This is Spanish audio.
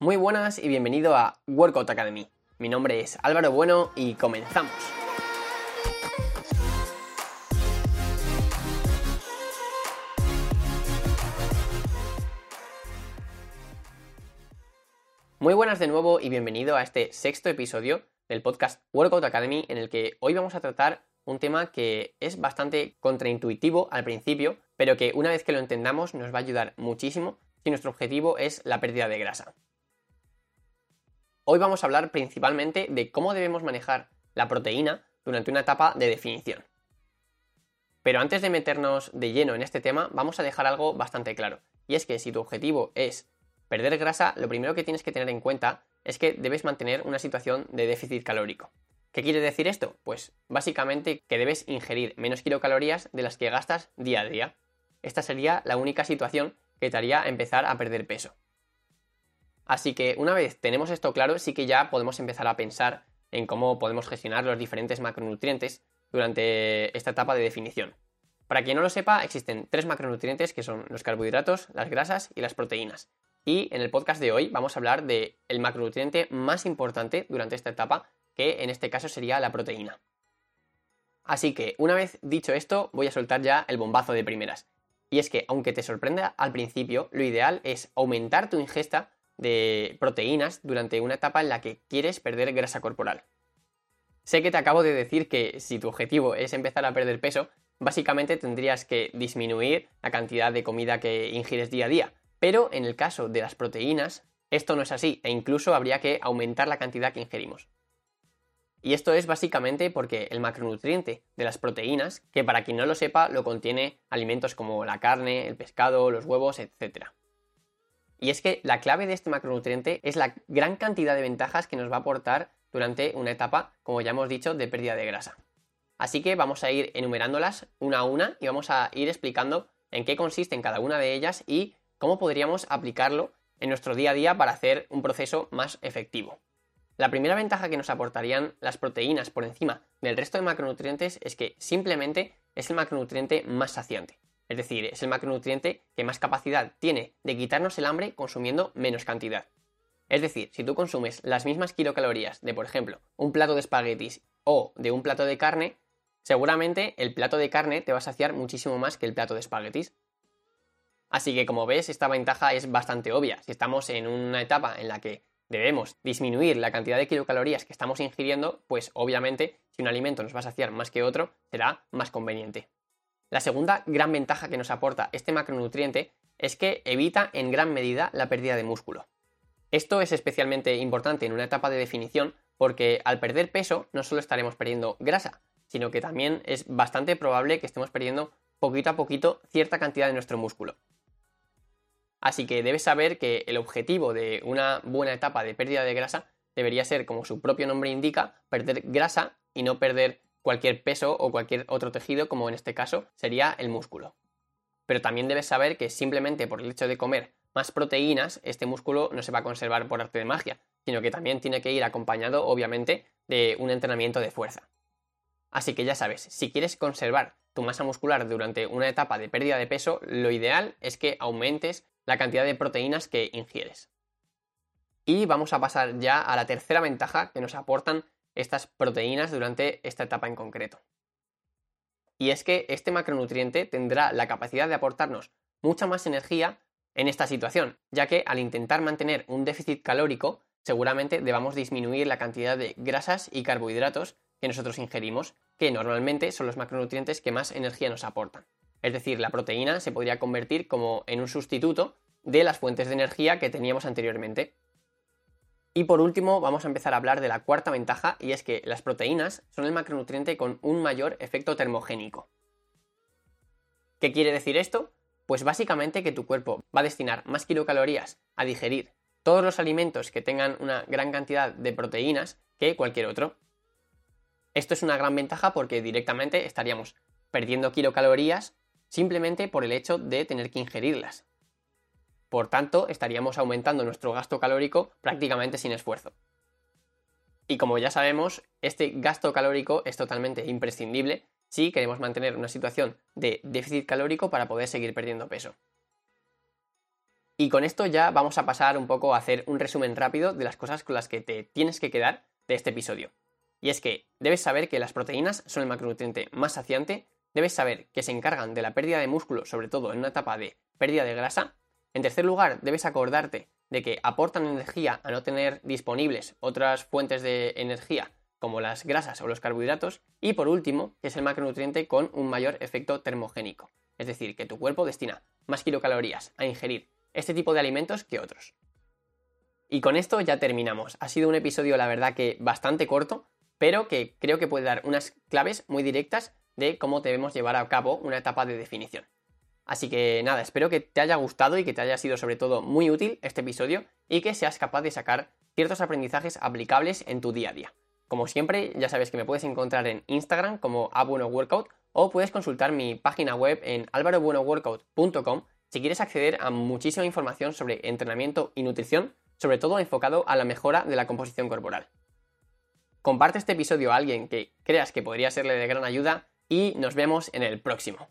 Muy buenas y bienvenido a Workout Academy. Mi nombre es Álvaro Bueno y comenzamos. Muy buenas de nuevo y bienvenido a este sexto episodio del podcast Workout Academy en el que hoy vamos a tratar un tema que es bastante contraintuitivo al principio, pero que una vez que lo entendamos nos va a ayudar muchísimo si nuestro objetivo es la pérdida de grasa. Hoy vamos a hablar principalmente de cómo debemos manejar la proteína durante una etapa de definición. Pero antes de meternos de lleno en este tema, vamos a dejar algo bastante claro. Y es que si tu objetivo es perder grasa, lo primero que tienes que tener en cuenta es que debes mantener una situación de déficit calórico. ¿Qué quiere decir esto? Pues básicamente que debes ingerir menos kilocalorías de las que gastas día a día. Esta sería la única situación que te haría empezar a perder peso. Así que una vez tenemos esto claro, sí que ya podemos empezar a pensar en cómo podemos gestionar los diferentes macronutrientes durante esta etapa de definición. Para quien no lo sepa, existen tres macronutrientes que son los carbohidratos, las grasas y las proteínas. Y en el podcast de hoy vamos a hablar del el macronutriente más importante durante esta etapa, que en este caso sería la proteína. Así que, una vez dicho esto, voy a soltar ya el bombazo de primeras. Y es que, aunque te sorprenda al principio, lo ideal es aumentar tu ingesta de proteínas durante una etapa en la que quieres perder grasa corporal. Sé que te acabo de decir que si tu objetivo es empezar a perder peso, básicamente tendrías que disminuir la cantidad de comida que ingieres día a día, pero en el caso de las proteínas, esto no es así e incluso habría que aumentar la cantidad que ingerimos. Y esto es básicamente porque el macronutriente de las proteínas, que para quien no lo sepa, lo contiene alimentos como la carne, el pescado, los huevos, etc. Y es que la clave de este macronutriente es la gran cantidad de ventajas que nos va a aportar durante una etapa, como ya hemos dicho, de pérdida de grasa. Así que vamos a ir enumerándolas una a una y vamos a ir explicando en qué consisten cada una de ellas y cómo podríamos aplicarlo en nuestro día a día para hacer un proceso más efectivo. La primera ventaja que nos aportarían las proteínas por encima del resto de macronutrientes es que simplemente es el macronutriente más saciante. Es decir, es el macronutriente que más capacidad tiene de quitarnos el hambre consumiendo menos cantidad. Es decir, si tú consumes las mismas kilocalorías de, por ejemplo, un plato de espaguetis o de un plato de carne, seguramente el plato de carne te va a saciar muchísimo más que el plato de espaguetis. Así que como ves, esta ventaja es bastante obvia. Si estamos en una etapa en la que debemos disminuir la cantidad de kilocalorías que estamos ingiriendo, pues obviamente si un alimento nos va a saciar más que otro, será más conveniente. La segunda gran ventaja que nos aporta este macronutriente es que evita en gran medida la pérdida de músculo. Esto es especialmente importante en una etapa de definición porque al perder peso no solo estaremos perdiendo grasa, sino que también es bastante probable que estemos perdiendo poquito a poquito cierta cantidad de nuestro músculo. Así que debes saber que el objetivo de una buena etapa de pérdida de grasa debería ser, como su propio nombre indica, perder grasa y no perder cualquier peso o cualquier otro tejido, como en este caso sería el músculo. Pero también debes saber que simplemente por el hecho de comer más proteínas, este músculo no se va a conservar por arte de magia, sino que también tiene que ir acompañado, obviamente, de un entrenamiento de fuerza. Así que ya sabes, si quieres conservar tu masa muscular durante una etapa de pérdida de peso, lo ideal es que aumentes la cantidad de proteínas que ingieres. Y vamos a pasar ya a la tercera ventaja que nos aportan estas proteínas durante esta etapa en concreto. Y es que este macronutriente tendrá la capacidad de aportarnos mucha más energía en esta situación, ya que al intentar mantener un déficit calórico, seguramente debamos disminuir la cantidad de grasas y carbohidratos que nosotros ingerimos, que normalmente son los macronutrientes que más energía nos aportan. Es decir, la proteína se podría convertir como en un sustituto de las fuentes de energía que teníamos anteriormente. Y por último, vamos a empezar a hablar de la cuarta ventaja, y es que las proteínas son el macronutriente con un mayor efecto termogénico. ¿Qué quiere decir esto? Pues básicamente que tu cuerpo va a destinar más kilocalorías a digerir todos los alimentos que tengan una gran cantidad de proteínas que cualquier otro. Esto es una gran ventaja porque directamente estaríamos perdiendo kilocalorías simplemente por el hecho de tener que ingerirlas. Por tanto, estaríamos aumentando nuestro gasto calórico prácticamente sin esfuerzo. Y como ya sabemos, este gasto calórico es totalmente imprescindible si queremos mantener una situación de déficit calórico para poder seguir perdiendo peso. Y con esto ya vamos a pasar un poco a hacer un resumen rápido de las cosas con las que te tienes que quedar de este episodio. Y es que debes saber que las proteínas son el macronutriente más saciante, debes saber que se encargan de la pérdida de músculo, sobre todo en una etapa de pérdida de grasa. En tercer lugar, debes acordarte de que aportan energía a no tener disponibles otras fuentes de energía como las grasas o los carbohidratos. Y por último, que es el macronutriente con un mayor efecto termogénico. Es decir, que tu cuerpo destina más kilocalorías a ingerir este tipo de alimentos que otros. Y con esto ya terminamos. Ha sido un episodio, la verdad, que bastante corto, pero que creo que puede dar unas claves muy directas de cómo debemos llevar a cabo una etapa de definición. Así que nada, espero que te haya gustado y que te haya sido sobre todo muy útil este episodio y que seas capaz de sacar ciertos aprendizajes aplicables en tu día a día. Como siempre, ya sabes que me puedes encontrar en Instagram como abuenoworkout o puedes consultar mi página web en alvarobuenoworkout.com si quieres acceder a muchísima información sobre entrenamiento y nutrición, sobre todo enfocado a la mejora de la composición corporal. Comparte este episodio a alguien que creas que podría serle de gran ayuda y nos vemos en el próximo.